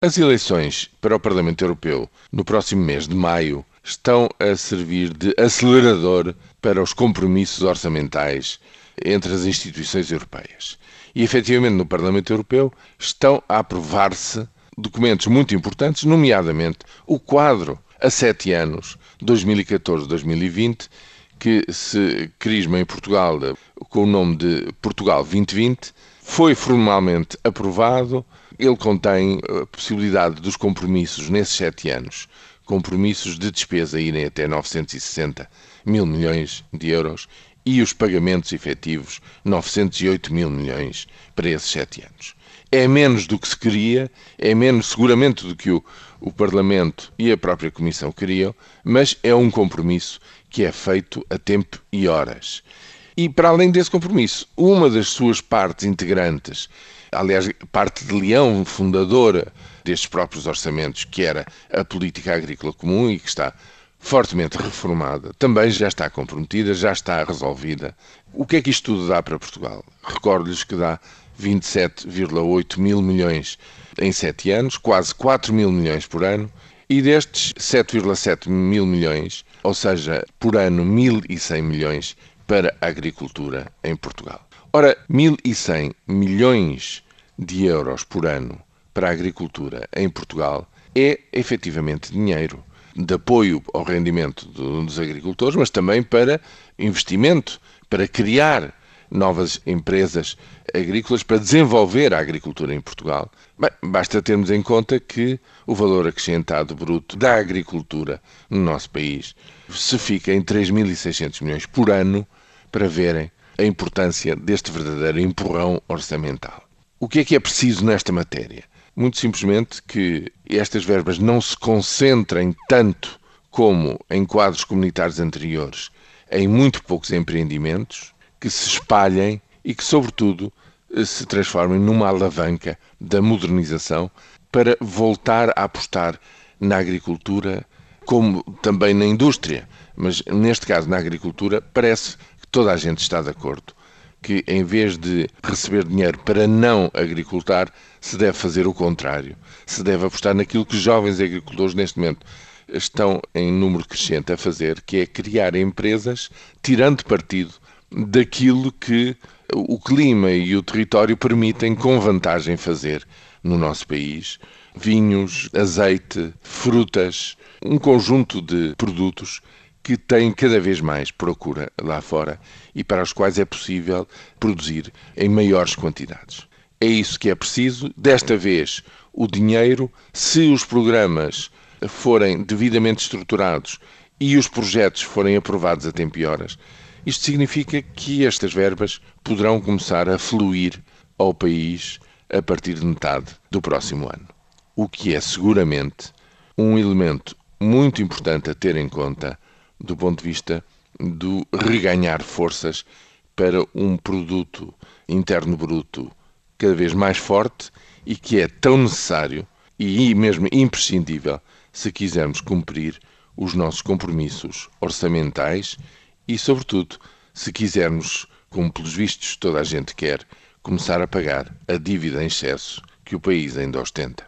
As eleições para o Parlamento Europeu no próximo mês de maio estão a servir de acelerador para os compromissos orçamentais entre as instituições europeias. E, efetivamente, no Parlamento Europeu estão a aprovar-se documentos muito importantes, nomeadamente o quadro a sete anos, 2014-2020, que se crisma em Portugal com o nome de Portugal 2020, foi formalmente aprovado ele contém a possibilidade dos compromissos nesses sete anos, compromissos de despesa irem até 960 mil milhões de euros e os pagamentos efetivos 908 mil milhões para esses sete anos. É menos do que se queria, é menos seguramente do que o, o Parlamento e a própria Comissão queriam, mas é um compromisso que é feito a tempo e horas. E para além desse compromisso, uma das suas partes integrantes aliás, parte de leão fundadora destes próprios orçamentos, que era a política agrícola comum e que está fortemente reformada, também já está comprometida, já está resolvida. O que é que isto tudo dá para Portugal? Recordo-lhes que dá 27,8 mil milhões em sete anos, quase 4 mil milhões por ano, e destes 7,7 mil milhões, ou seja, por ano 1.100 milhões para a agricultura em Portugal. Ora, 1.100 milhões de euros por ano para a agricultura em Portugal é efetivamente dinheiro de apoio ao rendimento dos agricultores, mas também para investimento, para criar novas empresas agrícolas, para desenvolver a agricultura em Portugal. Bem, basta termos em conta que o valor acrescentado bruto da agricultura no nosso país se fica em 3.600 milhões por ano para verem a importância deste verdadeiro empurrão orçamental. O que é que é preciso nesta matéria? Muito simplesmente que estas verbas não se concentrem tanto como em quadros comunitários anteriores em muito poucos empreendimentos, que se espalhem e que, sobretudo, se transformem numa alavanca da modernização para voltar a apostar na agricultura, como também na indústria. Mas neste caso, na agricultura, parece toda a gente está de acordo que, em vez de receber dinheiro para não agricultar, se deve fazer o contrário. Se deve apostar naquilo que jovens agricultores, neste momento, estão em número crescente a fazer, que é criar empresas tirando partido daquilo que o clima e o território permitem com vantagem fazer no nosso país. Vinhos, azeite, frutas, um conjunto de produtos que têm cada vez mais procura lá fora e para os quais é possível produzir em maiores quantidades. É isso que é preciso. Desta vez, o dinheiro, se os programas forem devidamente estruturados e os projetos forem aprovados a tempo e horas, isto significa que estas verbas poderão começar a fluir ao país a partir de metade do próximo ano. O que é seguramente um elemento muito importante a ter em conta do ponto de vista do reganhar forças para um produto interno bruto cada vez mais forte e que é tão necessário e mesmo imprescindível se quisermos cumprir os nossos compromissos orçamentais e, sobretudo, se quisermos, como pelos vistos toda a gente quer, começar a pagar a dívida em excesso que o país ainda ostenta.